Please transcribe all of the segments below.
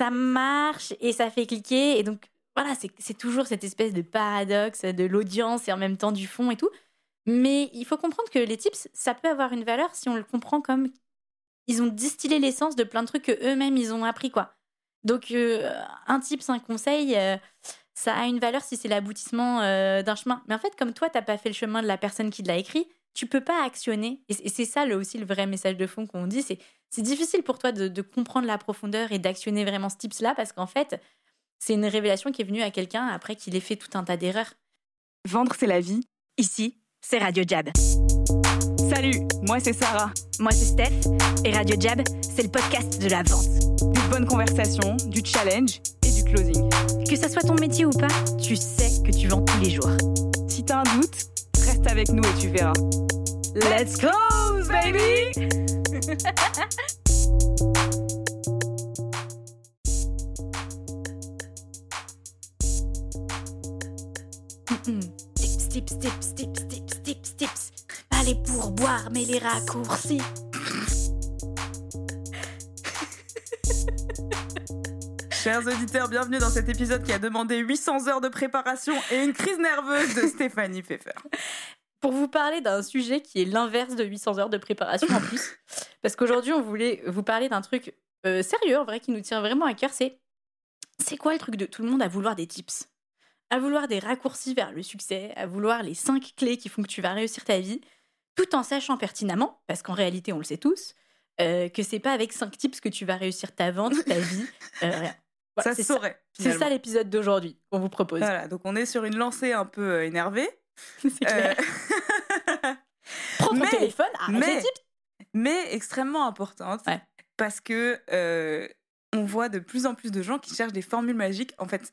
ça marche et ça fait cliquer. Et donc, voilà, c'est toujours cette espèce de paradoxe de l'audience et en même temps du fond et tout. Mais il faut comprendre que les tips, ça peut avoir une valeur si on le comprend comme ils ont distillé l'essence de plein de trucs que eux-mêmes ils ont appris quoi. Donc euh, un tips, un conseil, euh, ça a une valeur si c'est l'aboutissement euh, d'un chemin. Mais en fait, comme toi, t'as pas fait le chemin de la personne qui l'a écrit, tu peux pas actionner. Et c'est ça le, aussi le vrai message de fond qu'on dit. C'est difficile pour toi de, de, comprendre la profondeur et d'actionner vraiment ce tips-là parce qu'en fait, c'est une révélation qui est venue à quelqu'un après qu'il ait fait tout un tas d'erreurs. Vendre, c'est la vie. Ici, c'est Radio Jab. Salut, moi c'est Sarah. Moi c'est Steph. Et Radio Jab, c'est le podcast de la vente. Des bonnes conversations, du challenge et du closing. Que ça soit ton métier ou pas, tu sais que tu vends tous les jours. Si t'as un doute, reste avec nous et tu verras. Let's close, baby! Tips, tips, tips, tips, tips, tips, tips. Pas les pourboires, mais les raccourcis. Chers auditeurs, bienvenue dans cet épisode qui a demandé 800 heures de préparation et une crise nerveuse de Stéphanie Pfeffer. Pour vous parler d'un sujet qui est l'inverse de 800 heures de préparation en plus. Parce qu'aujourd'hui, on voulait vous parler d'un truc euh, sérieux, en vrai, qui nous tient vraiment à cœur. C'est c'est quoi le truc de tout le monde à vouloir des tips? À vouloir des raccourcis vers le succès, à vouloir les cinq clés qui font que tu vas réussir ta vie, tout en sachant pertinemment, parce qu'en réalité on le sait tous, euh, que c'est pas avec cinq tips que tu vas réussir ta vente, ta vie, euh, rien. ça se saurait. C'est ça l'épisode d'aujourd'hui qu'on vous propose. Voilà, donc on est sur une lancée un peu euh, énervée. c'est clair. Prends ton téléphone, arrête mais. Mais extrêmement importante, parce que on voit de plus en plus de gens qui cherchent des formules magiques. En fait,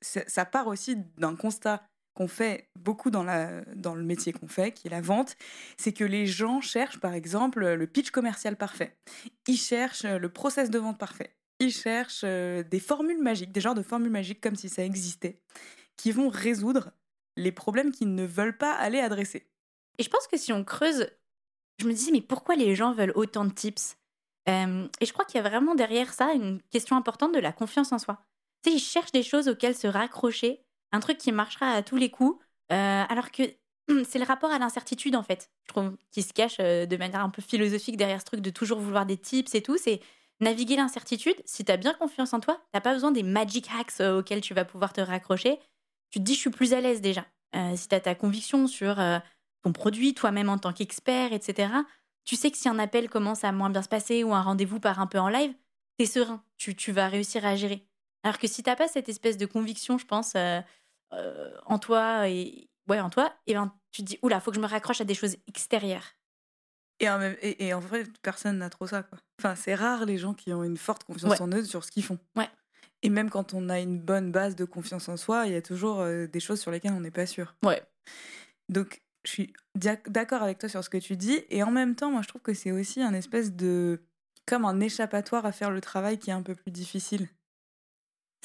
ça part aussi d'un constat qu'on fait beaucoup dans, la, dans le métier qu'on fait, qui est la vente, c'est que les gens cherchent par exemple le pitch commercial parfait. Ils cherchent le process de vente parfait. Ils cherchent euh, des formules magiques, des genres de formules magiques comme si ça existait, qui vont résoudre les problèmes qu'ils ne veulent pas aller adresser. Et je pense que si on creuse, je me disais, mais pourquoi les gens veulent autant de tips? Et je crois qu'il y a vraiment derrière ça une question importante de la confiance en soi ils cherchent des choses auxquelles se raccrocher, un truc qui marchera à tous les coups, euh, alors que c'est le rapport à l'incertitude, en fait, je trouve, qui se cache euh, de manière un peu philosophique derrière ce truc de toujours vouloir des tips et tout. C'est naviguer l'incertitude. Si tu as bien confiance en toi, t'as pas besoin des magic hacks euh, auxquels tu vas pouvoir te raccrocher. Tu te dis, je suis plus à l'aise déjà. si tu as ta conviction sur ton produit, toi-même en tant qu'expert, etc., tu sais que si un appel commence à moins bien se passer ou un rendez-vous part un peu en live, t'es serein. Tu, tu vas réussir à gérer. Alors que si t'as pas cette espèce de conviction, je pense, euh, euh, en toi et ouais, en toi, et ben tu te dis oula, faut que je me raccroche à des choses extérieures. Et en, et, en vrai, personne n'a trop ça, quoi. Enfin, c'est rare les gens qui ont une forte confiance en eux sur ce qu'ils font. Ouais. Et même quand on a une bonne base de confiance en soi, il y a toujours euh, des choses sur lesquelles on n'est pas sûr. Ouais. Donc, je suis d'accord avec toi sur ce que tu dis. Et en même temps, moi, je trouve que c'est aussi un espèce de. comme un échappatoire à faire le travail qui est un peu plus difficile.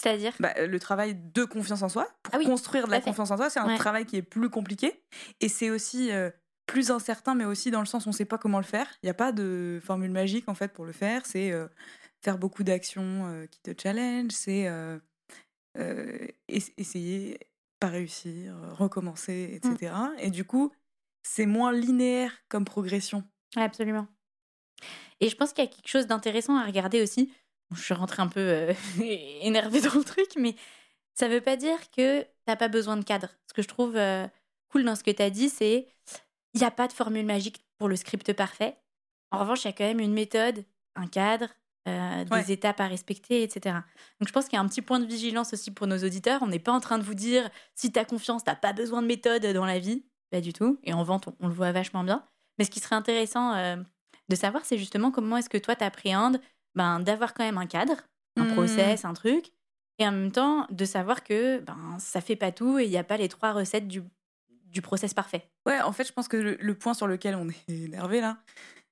C'est-à-dire? Bah, Le travail de confiance en soi. Pour ah construire de la confiance en soi, c'est un travail qui est plus compliqué. Et c'est aussi euh, plus incertain, mais aussi dans le sens où on ne sait pas comment le faire. Il n'y a pas de formule magique, en fait, pour le faire. C'est euh, faire beaucoup d'actions qui te challenge. C'est essayer, pas réussir, recommencer, etc. Mm. Et du coup, c'est moins linéaire comme progression. absolument. Et je pense qu'il y a quelque chose d'intéressant à regarder aussi je suis rentrée un peu euh, énervée dans le truc, mais ça veut pas dire que t'as pas besoin de cadre. Ce que je trouve euh, cool dans ce que tu as dit, c'est il n'y a pas de formule magique pour le script parfait. En revanche, il y a quand même une méthode, un cadre, euh, des étapes à respecter, etc. Donc je pense qu'il y a un petit point de vigilance aussi pour nos auditeurs. On n'est pas en train de vous dire si tu as confiance, t'as pas besoin de méthode dans la vie. Pas du tout. Et en vente, on, le voit vachement bien. Mais ce qui serait intéressant de savoir, c'est justement comment est-ce que toi t'appréhendes ben, d'avoir quand même un cadre, un mmh. process, un truc, et en même temps de savoir que ben, ça fait pas tout et il n'y a pas les trois recettes du, du process parfait. Ouais, en fait, je pense que le, point sur lequel on est énervé là,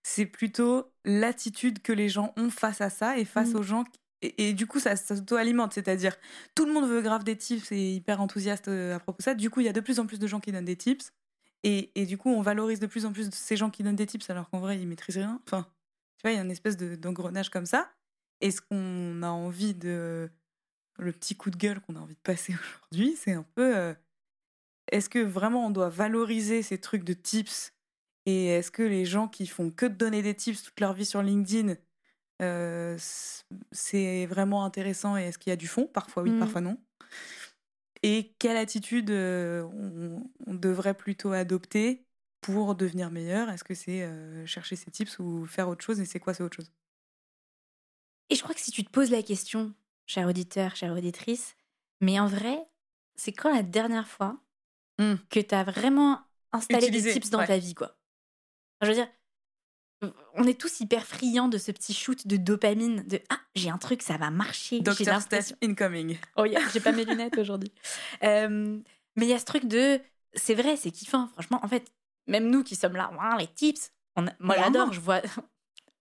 c'est plutôt l'attitude que les gens ont face à ça et face mmh. aux gens. Et, du coup, ça, ça s'auto-alimente, c'est-à-dire tout le monde veut grave des tips et hyper enthousiaste euh, à propos de ça. Du coup, il y a de plus en plus de gens qui donnent des tips. Et, et, du coup, on valorise de plus en plus ces gens qui donnent des tips alors qu'en vrai, ils maîtrisent rien. Enfin, tu vois, il y a une espèce d'engrenage comme ça. est-ce qu'on a envie de. Le petit coup de gueule qu'on a envie de passer aujourd'hui, c'est un peu. est-ce que vraiment on doit valoriser ces trucs de tips Et est-ce que les gens qui font que de donner des tips toute leur vie sur LinkedIn, c'est vraiment intéressant et est-ce qu'il y a du fond? Parfois oui, mmh. parfois non. Et quelle attitude on, devrait plutôt adopter pour devenir meilleur? Est-ce que c'est chercher ses tips ou faire autre chose? Et c'est quoi, c'est autre chose? Et je crois que si tu te poses la question, cher auditeur, chère auditrice, mais en vrai, c'est quand la dernière fois mmh. que tu as vraiment installé des tips dans ta vie, quoi? Je veux dire, on est tous hyper friands de ce petit shoot de dopamine, de ah j'ai un truc, ça va marcher. Doctor Steph incoming. Oh yeah, j'ai pas mes lunettes aujourd'hui. Euh, mais il y a ce truc de, c'est vrai, c'est kiffant. Franchement, en fait, même nous qui sommes là, les tips, moi j'adore, je vois,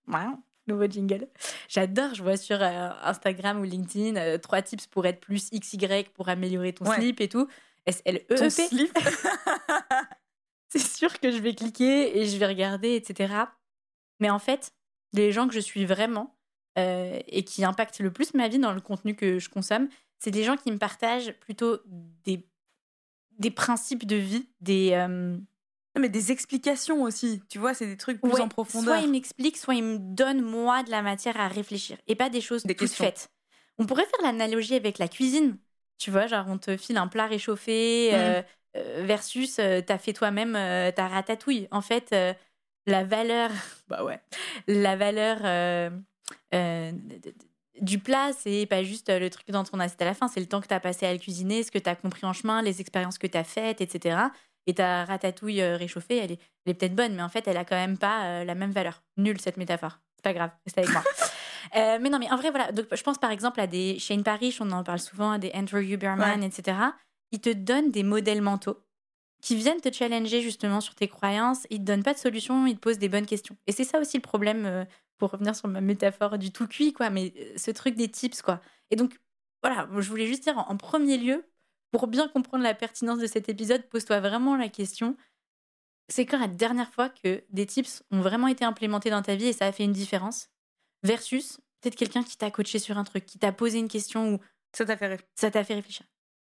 nouveau jingle. J'adore, je vois sur euh, Instagram ou LinkedIn euh, trois tips pour être plus XY pour améliorer ton slip et tout. S C'est sûr que je vais cliquer et je vais regarder, etc. Mais en fait, les gens que je suis vraiment euh, et qui impactent le plus ma vie dans le contenu que je consomme, c'est des gens qui me partagent plutôt des, des principes de vie, des. Euh, mais des explications aussi, tu vois, c'est des trucs plus en profondeur. Soit ils m'expliquent, soit ils me donnent, moi, de la matière à réfléchir. Et pas des choses des toutes faites. On pourrait faire l'analogie avec la cuisine. Tu vois, genre, on te file un plat réchauffé mmh. euh, versus t'as fait toi-même ta ratatouille. En fait, la valeur, bah ouais, la valeur euh, euh, du plat, c'est pas juste le truc dans ton assiette à la fin, c'est le temps que tu as passé à le cuisiner, ce que tu as compris en chemin, les expériences que tu as faites, etc. Et ta ratatouille euh, réchauffée, elle est, peut-être bonne, mais en fait, elle a quand même pas la même valeur. Nulle cette métaphore. C'est pas grave, reste avec moi. mais non, mais en vrai, voilà. Donc, je pense par exemple à des Shane Parrish, on en parle souvent, à des Andrew Huberman, etc. Ils te donnent des modèles mentaux qui viennent te challenger justement sur tes croyances. Ils te donnent pas de solution, ils te posent des bonnes questions. Et c'est ça aussi le problème, euh, pour revenir sur ma métaphore du tout cuit, quoi, mais euh, ce truc des tips, quoi. Et donc, voilà, je voulais juste dire en, premier lieu, pour bien comprendre la pertinence de cet épisode, pose-toi vraiment la question c'est quand la dernière fois que des tips ont vraiment été implémentés dans ta vie et ça a fait une différence Versus peut-être quelqu'un qui t'a coaché sur un truc, qui t'a posé une question ou ça t'a fait, ça t'a fait réfléchir.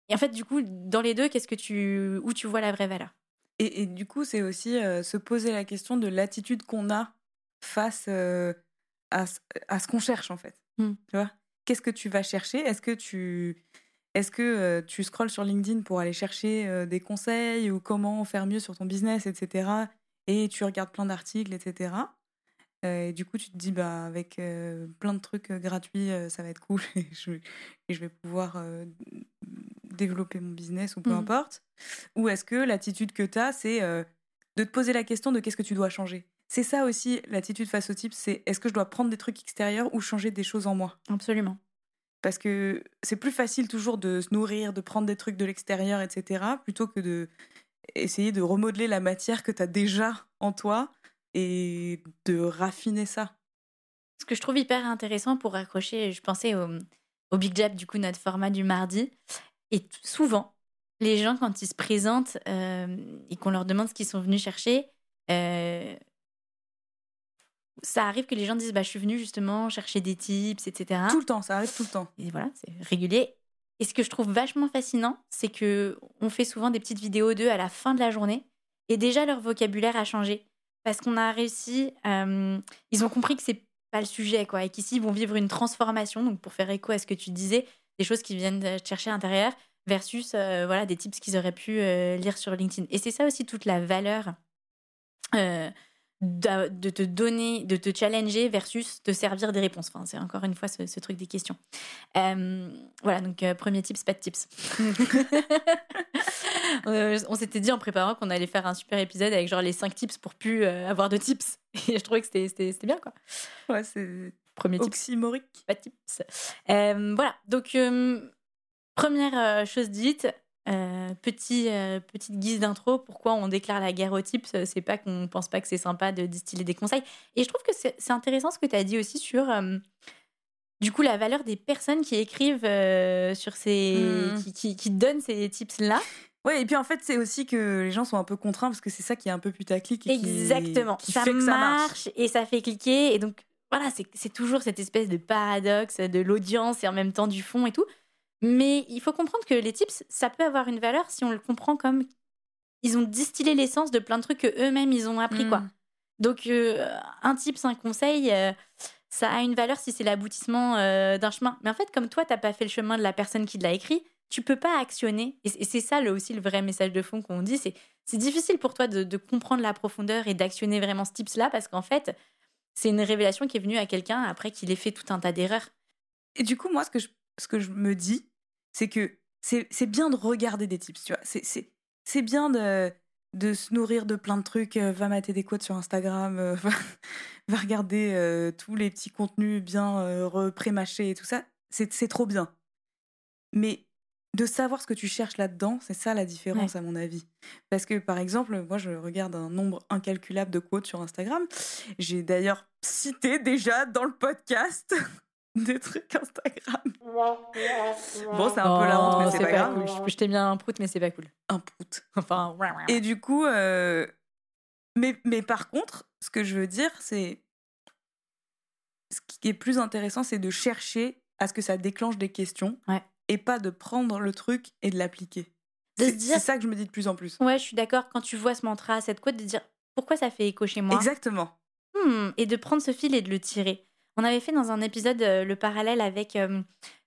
Et en fait, du coup, dans les deux, qu'est-ce que tu, où tu vois la vraie valeur? Et, du coup, c'est aussi euh, se poser la question de l'attitude qu'on a face euh, à, à, ce qu'on cherche, en fait. Mmh. Tu vois? Qu'est-ce que tu vas chercher? Est-ce que tu est-ce que euh, tu scrolles sur LinkedIn pour aller chercher des conseils ou comment faire mieux sur ton business, etc. Et tu regardes plein d'articles, etc. et du coup, tu te dis, bah, avec plein de trucs gratuits, ça va être cool et je, et je vais pouvoir développer mon business ou peu mmh. importe? Ou est-ce que l'attitude que tu as, c'est euh, de te poser la question de qu'est-ce que tu dois changer? C'est ça aussi l'attitude face au type, c'est est-ce que je dois prendre des trucs extérieurs ou changer des choses en moi? Absolument. Parce que c'est plus facile toujours de se nourrir, de prendre des trucs de l'extérieur, etc., plutôt que de essayer de remodeler la matière que tu as déjà en toi et de raffiner ça. Ce que je trouve hyper intéressant pour raccrocher, je pensais au, au Big Jab, du coup, notre format du mardi, et souvent, les gens, quand ils se présentent euh, et qu'on leur demande ce qu'ils sont venus chercher, euh, ça arrive que les gens disent bah, Je suis venu justement chercher des tips, etc. Tout le temps, ça arrive tout le temps. Et voilà, c'est régulier. Et ce que je trouve vachement fascinant, c'est que on fait souvent des petites vidéos d'eux à la fin de la journée et déjà leur vocabulaire a changé parce qu'on a réussi. Euh, ils ont compris que c'est pas le sujet, quoi, et qu'ici ils vont vivre une transformation. Donc pour faire écho à ce que tu disais, des choses qui viennent chercher à l'intérieur versus euh, voilà des tips qu'ils auraient pu euh, lire sur LinkedIn. Et c'est ça aussi toute la valeur euh, de, te donner, de te challenger versus te servir des réponses. Enfin, c'est encore une fois ce, truc des questions. voilà, donc premier tips, pas de tips. on s'était dit en préparant qu'on allait faire un super épisode avec genre les 5 tips pour plus avoir de tips. Et je trouvais que c'était bien quoi. Ouais, c'est Premier type. Oxymorique. Pas tips. Euh, voilà, donc euh, première euh, chose dite, petit, petite guise d'intro, pourquoi on déclare la guerre aux tips C'est pas qu'on pense pas que c'est sympa de distiller des conseils. Et je trouve que c'est intéressant ce que tu as dit aussi sur du coup la valeur des personnes qui écrivent sur ces. Hmm. Qui, qui, donnent ces tips-là. Ouais, et puis en fait, c'est aussi que les gens sont un peu contraints parce que c'est ça qui est un peu putaclic. Exactement. Qui, ça, marche ça marche et ça fait cliquer. Et donc, voilà, c'est toujours cette espèce de paradoxe de l'audience et en même temps du fond et tout. Mais il faut comprendre que les tips, ça peut avoir une valeur si on le comprend comme ils ont distillé l'essence de plein de trucs que eux-mêmes ils ont appris quoi. Mm. Donc euh, un tips, un conseil, euh, ça a une valeur si c'est l'aboutissement euh, d'un chemin. Mais en fait, comme toi, t'as pas fait le chemin de la personne qui l'a écrit, tu peux pas actionner. Et c'est ça le, aussi le vrai message de fond qu'on dit. C'est difficile pour toi de, de, comprendre la profondeur et d'actionner vraiment ce tips-là parce qu'en fait, c'est une révélation qui est venue à quelqu'un après qu'il ait fait tout un tas d'erreurs. Et du coup, moi, ce que je, ce que je me dis, c'est que c'est bien de regarder des tips, tu vois. C'est bien de, de se nourrir de plein de trucs. Euh, va mater des quotes sur Instagram, euh, va, regarder euh, tous les petits contenus bien pré-mâchés et tout ça. C'est trop bien. Mais de savoir ce que tu cherches là-dedans, c'est ça la différence à mon avis. Parce que par exemple, moi je regarde un nombre incalculable de quotes sur Instagram. J'ai d'ailleurs cité déjà dans le podcast des trucs Instagram. Bon, c'est un peu la honte, mais c'est pas, grave. Je, t'ai mis un prout, mais c'est pas cool. Un prout. Enfin. Et du coup, euh, mais, mais par contre, ce que je veux dire, c'est. Ce qui est plus intéressant, c'est de chercher à ce que ça déclenche des questions et pas de prendre le truc et de l'appliquer. C'est ça que je me dis de plus en plus. Ouais, je suis d'accord. Quand tu vois ce mantra, cette quote, de dire pourquoi ça fait écho chez moi? Exactement. Hmm, et de prendre ce fil et de le tirer. On avait fait dans un épisode euh, le parallèle avec euh,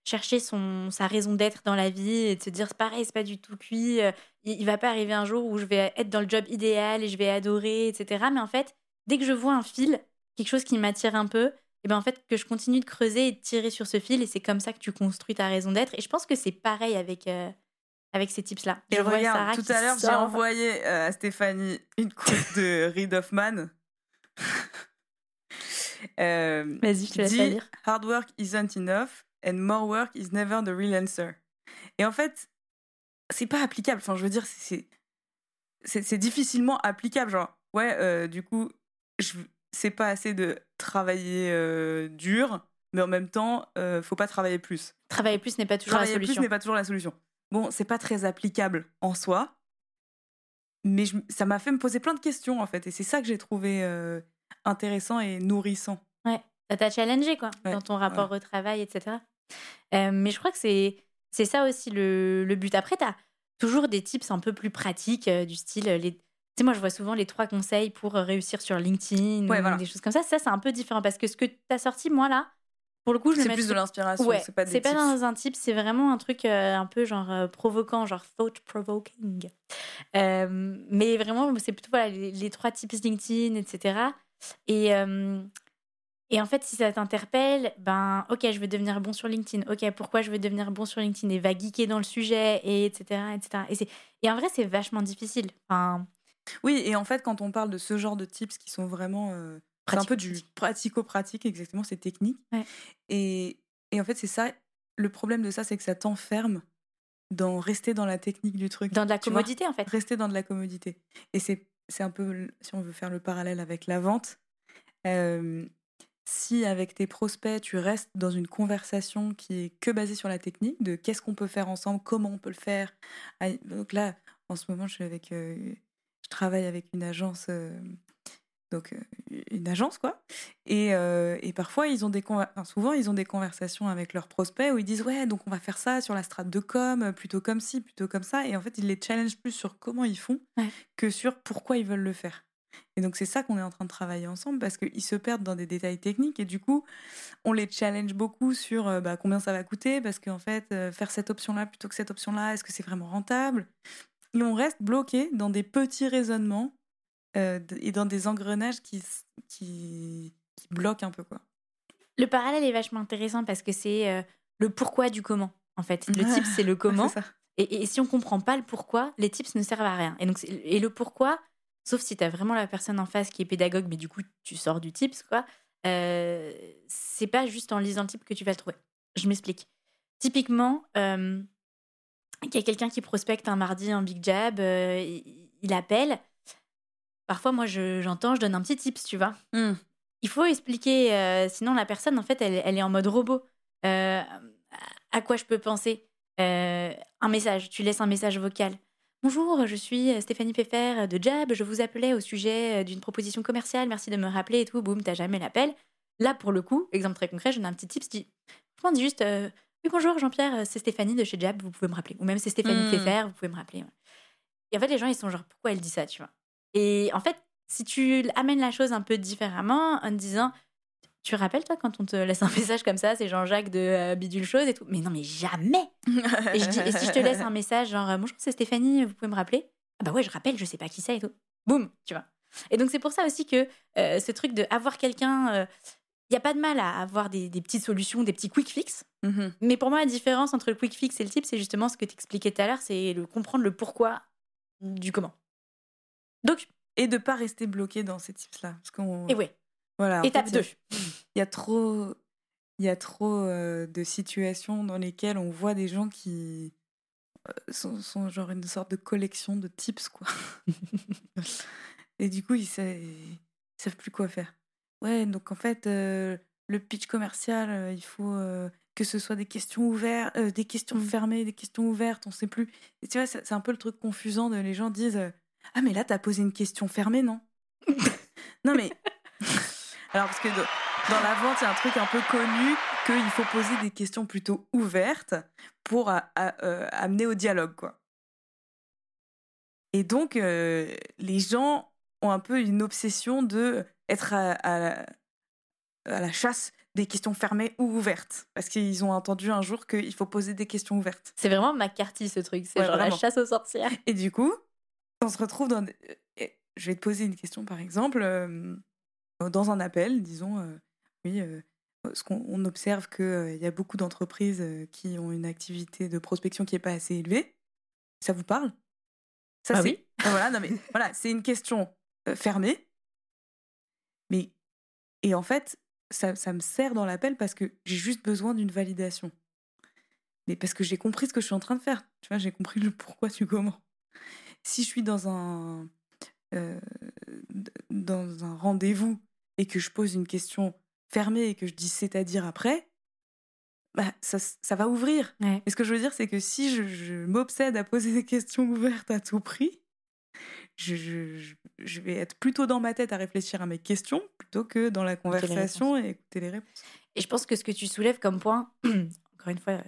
chercher son, sa raison d'être dans la vie et de se dire c'est pareil, c'est pas du tout cuit. Euh, il, va pas arriver un jour où je vais être dans le job idéal et je vais adorer, etc. Mais en fait, dès que je vois un fil, quelque chose qui m'attire un peu, et ben en fait que je continue de creuser et de tirer sur ce fil et c'est comme ça que tu construis ta raison d'être. Et je pense que c'est pareil avec avec ces tips là. Et je regarde, tout à l'heure j'ai envoyé à Stéphanie une coupe de Reid Hoffman. Euh, Vas-y, je te laisse lire. Hard work isn't enough and more work is never the real answer. Et en fait, c'est pas applicable. Enfin, je veux dire, c'est difficilement applicable. Genre, ouais, euh, du coup, c'est pas assez de travailler euh, dur, mais en même temps, euh, faut pas travailler plus. Travailler plus n'est pas toujours la solution. plus n'est pas toujours la solution. Bon, c'est pas très applicable en soi, mais ça m'a fait me poser plein de questions en fait, et c'est ça que j'ai trouvé intéressant et nourrissant. Ouais, ça t'a challengé quoi, dans ton rapport au travail, etc. Mais je crois que c'est c'est ça aussi le, le but. Après, tu as toujours des tips un peu plus pratiques, du style. Les... Sais, moi, je vois souvent les trois conseils pour réussir sur LinkedIn ou des choses comme ça. Ça, c'est un peu différent parce que ce que tu as sorti, moi, là, pour le coup, je C'est plus de l'inspiration, ouais, c'est pas C'est pas dans un tip, c'est vraiment un truc un peu genre provoquant, genre thought provoking. mais vraiment, c'est plutôt voilà, les, les, trois tips LinkedIn, etc. Et, euh, et en fait, si ça t'interpelle, ben, ok, je veux devenir bon sur LinkedIn. Ok, pourquoi je veux devenir bon sur LinkedIn Et va geeker dans le sujet, et etc. etc. Et, et en vrai, c'est vachement difficile. Enfin... Oui, et en fait, quand on parle de ce genre de tips qui sont vraiment. Euh, un peu du pratico-pratique, exactement, c'est technique. Et, et en fait, c'est ça. Le problème de ça, c'est que ça t'enferme dans rester dans la technique du truc. Dans de la commodité, en fait. Rester dans de la commodité. Et c'est un peu, si on veut faire le parallèle avec la vente, si avec tes prospects, tu restes dans une conversation qui est que basée sur la technique, de qu'est-ce qu'on peut faire ensemble, comment on peut le faire? Donc là, en ce moment, je, suis avec, je travaille avec une agence donc une agence quoi. Et, et, parfois ils ont des souvent ils ont des conversations avec leurs prospects où ils disent ouais donc on va faire ça sur la strate de com plutôt comme ci plutôt comme ça et en fait ils les challengent plus sur comment ils font que sur pourquoi ils veulent le faire. Et donc c'est ça qu'on est en train de travailler ensemble parce qu'ils se perdent dans des détails techniques et du coup on les challenge beaucoup sur bah, combien ça va coûter parce qu'en fait faire cette option là plutôt que cette option là est-ce que c'est vraiment rentable? Et on reste bloqué dans des petits raisonnements euh, et dans des engrenages qui, qui, qui, bloquent un peu. quoi. Le parallèle est vachement intéressant parce que c'est euh, le pourquoi du comment. En fait, le type, c'est le comment. et, et, si on comprend pas le pourquoi, les tips ne servent à rien. Et, donc, et le pourquoi, sauf si tu as vraiment la personne en face qui est pédagogue, mais du coup, tu sors du tips, quoi. Euh, c'est pas juste en lisant le type que tu vas le trouver. Je m'explique. Typiquement, euh, il y a quelqu'un qui prospecte un mardi un big jab, il appelle, Parfois, moi, j'entends, je, donne un petit tips, tu vois. Mmh. Il faut expliquer, euh, sinon la personne, en fait, elle, elle est en mode robot. Euh, à quoi je peux penser? Euh, Un message, tu laisses un message vocal. Bonjour, je suis Stéphanie Pfeffer de Jab, je vous appelais au sujet d'une proposition commerciale, merci de me rappeler et tout, boum, t'as jamais l'appel. Là, pour le coup, exemple très concret, je donne un petit tip, je dis, je juste, euh, oui, bonjour Jean-Pierre, c'est Stéphanie de chez Jab, vous pouvez me rappeler. Ou même c'est Stéphanie mmh. Pfeffer, vous pouvez me rappeler. Et en fait, les gens, ils sont genre, pourquoi elle dit ça, tu vois? Et en fait, si tu amènes la chose un peu différemment en disant, tu rappelles, toi, quand on te laisse un message comme ça, c'est Jean-Jacques de euh, Bidule Chose et tout? Mais non, mais jamais et, je dis, et si je te laisse un message genre Bonjour, c'est Stéphanie, vous pouvez me rappeler? Ah bah ouais, je rappelle, je sais pas qui c'est et tout. Boum, tu vois? Et donc, c'est pour ça aussi que euh, ce truc de avoir quelqu'un. Il n'y a pas de mal à avoir des, petites solutions, des petits quick fix. Mmh mais pour moi, la différence entre le quick fix et le type, c'est justement ce que tu expliquais tout à l'heure c'est le comprendre le pourquoi du comment. Donc. Et de pas rester bloqué dans ces tips-là. Et ouais. Voilà, Étape 2. Il y a trop, il y a trop euh, de situations dans lesquelles on voit des gens qui euh, sont, sont, genre une sorte de collection de tips, quoi. Et du coup, ils savent, savent plus quoi faire. Ouais, donc en fait, euh, le pitch commercial, il faut que ce soit des questions ouvertes, des questions mmh. fermées, des questions ouvertes, on sait plus. Et tu vois, c'est un peu le truc confusant de les gens disent Ah, mais là, t'as posé une question fermée, non? Non, mais alors, parce que dans la vente, il y a un truc un peu connu qu'il faut poser des questions plutôt ouvertes pour amener au dialogue, quoi. Et donc, les gens ont un peu une obsession de être à, la chasse des questions fermées ou ouvertes. Parce qu'ils ont entendu un jour qu'il faut poser des questions ouvertes. C'est vraiment McCarthy, ce truc. C'est genre la chasse aux sorcières. Et du coup, on se retrouve dans... Je vais te poser une question, par exemple. Euh, dans un appel, disons, euh, oui, euh, ce qu'on observe qu'il euh, y a beaucoup d'entreprises qui ont une activité de prospection qui n'est pas assez élevée. Ça vous parle? Ça, ah oui. voilà, non mais voilà, c'est une question fermée. Mais et en fait, ça, ça me sert dans l'appel parce que j'ai juste besoin d'une validation. Mais parce que j'ai compris ce que je suis en train de faire. Tu vois, j'ai compris le pourquoi du comment. Si je suis dans un dans un rendez-vous et que je pose une question fermée et que je dis c'est-à-dire après, bah, ça, ça va ouvrir. Et ce que je veux dire, c'est que si je, m'obsède à poser des questions ouvertes à tout prix, je, je, je, vais être plutôt dans ma tête à réfléchir à mes questions plutôt que dans la conversation et écouter les réponses. Et je pense que ce que tu soulèves comme point, encore une fois, euh,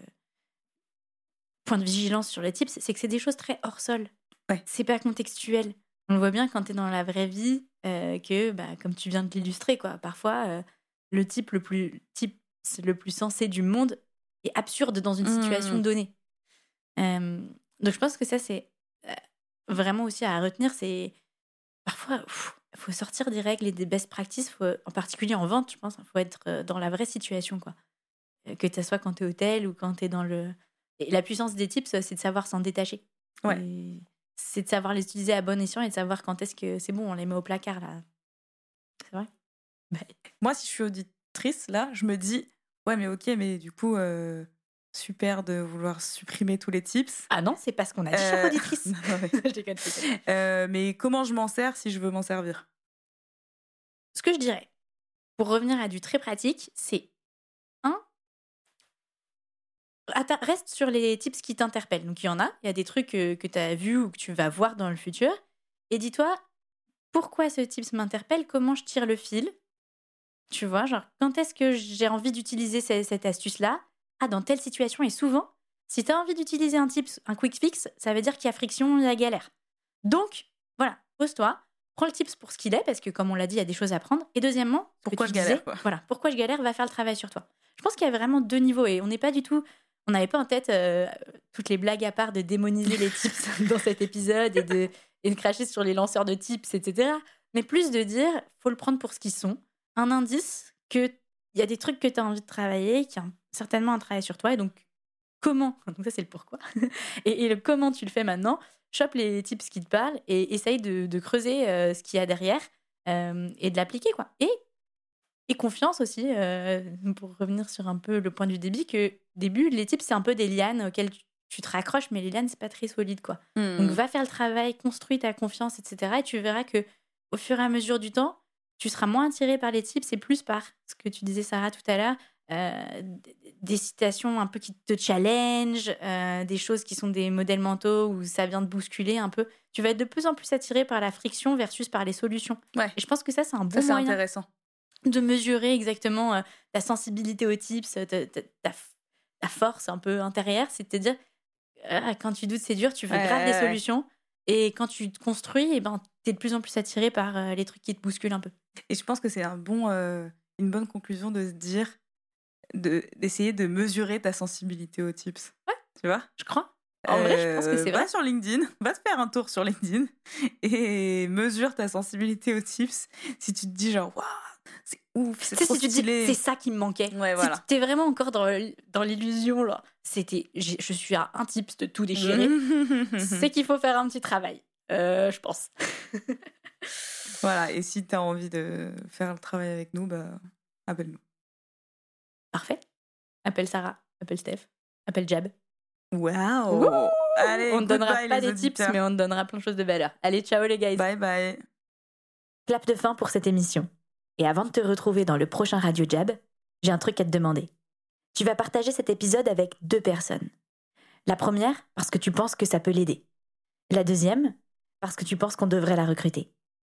point de vigilance sur les tips, c'est que c'est des choses très hors sol. Ouais. C'est pas contextuel. On le voit bien quand tu es dans la vraie vie, euh, que, bah, comme tu viens de l'illustrer, quoi, parfois, euh, le type le plus, type le plus sensé du monde est absurde dans une situation mmh. donnée. donc je pense que ça, c'est vraiment aussi à retenir. C'est parfois, il faut sortir des règles et des best practices, en particulier en vente, je pense. Il faut être dans la vraie situation, quoi. Que ce soit quand tu es au tel ou quand tu es dans le. Et la puissance des tips, c'est de savoir s'en détacher. Ouais c'est de savoir les utiliser à bon escient et de savoir quand est-ce que c'est bon, on les met au placard là. C'est vrai? Bah, Moi, si je suis auditrice, là, je me dis, ouais, mais ok, mais du coup, euh, super de vouloir supprimer tous les tips. Ah non, c'est parce qu'on a dit euh... auditrice. euh, mais comment je m'en sers si je veux m'en servir? Ce que je dirais, pour revenir à du très pratique, c'est reste sur les tips qui t'interpellent. Donc il y en a, il y a des trucs que, tu as vus ou que tu vas voir dans le futur. Et dis-toi, pourquoi ce tips m'interpelle? Comment je tire le fil? Tu vois, genre, quand est-ce que j'ai envie d'utiliser cette, astuce-là? Ah, dans telle situation. Et souvent, si tu as envie d'utiliser un tips, un quick fix, ça veut dire qu'il y a friction, il y a galère. Donc, voilà, pose-toi, prends le tips pour ce qu'il est, parce que comme on l'a dit, il y a des choses à prendre. Et deuxièmement, pourquoi je galère Voilà, pourquoi je galère va faire le travail sur toi. Je pense qu'il y a vraiment deux niveaux et on n'est pas du tout on n'avait pas en tête euh, toutes les blagues à part de démoniser les tips dans cet épisode et de, et de cracher sur les lanceurs de tips, etc. Mais plus de dire, faut le prendre pour ce qu'ils sont. Un indice que il y a des trucs que tu as envie de travailler, qui a certainement un travail sur toi. Et donc, comment Donc, ça, c'est le pourquoi. et, le comment tu le fais maintenant. Chope les tips qui te parlent et essaye de, creuser euh, ce qu'il y a derrière euh, et de l'appliquer. quoi. Et et confiance aussi, euh, pour revenir sur un peu le point du début, que début, les types, c'est un peu des lianes auxquelles tu, te raccroches, mais les lianes, c'est pas très solide, quoi. Donc, mmh. va faire le travail, construis ta confiance, etc. Et tu verras que au fur et à mesure du temps, tu seras moins attiré par les types, c'est plus par ce que tu disais, Sarah, tout à l'heure, euh, des citations un peu qui te challenge, euh, des choses qui sont des modèles mentaux où ça vient de bousculer un peu. Tu vas être de plus en plus attiré par la friction versus par les solutions. Ouais. Et je pense que ça, c'est un bon ça, moyen. intéressant de mesurer exactement euh, ta sensibilité aux tips, ta, force un peu intérieure, c'est de te dire, ah, quand tu doutes, c'est dur, tu veux grave des solutions. Et quand tu te construis, et eh ben, tu es de plus en plus attiré par euh, les trucs qui te bousculent un peu. Et je pense que c'est un bon, euh, une bonne conclusion de se dire, d'essayer de, mesurer ta sensibilité aux tips. Ouais. Tu vois? Je crois. En vrai, je pense que c'est vrai. Va sur LinkedIn, va te faire un tour sur LinkedIn et mesure ta sensibilité aux tips. Si tu te dis genre, waouh, c'est ouf, c'est trop si C'est ça qui me manquait. Ouais, voilà. Si tu es vraiment encore dans, dans l'illusion, là, c'était, je suis à un tips de tout déchirer, c'est qu'il faut faire un petit travail, euh, je pense. Voilà, et si tu as envie de faire le travail avec nous, bah, appelle-nous. Parfait. Appelle Sarah, appelle Steph, appelle Jab. Waouh Allez, on ne donnera pas des tips, mais on te donnera plein de choses de valeur. Allez, ciao les guys. Bye bye. Clap de fin pour cette émission. Et avant de te retrouver dans le prochain Radio Jab, j'ai un truc à te demander. Tu vas partager cet épisode avec deux personnes. La première, parce que tu penses que ça peut l'aider. La deuxième, parce que tu penses qu'on devrait la recruter.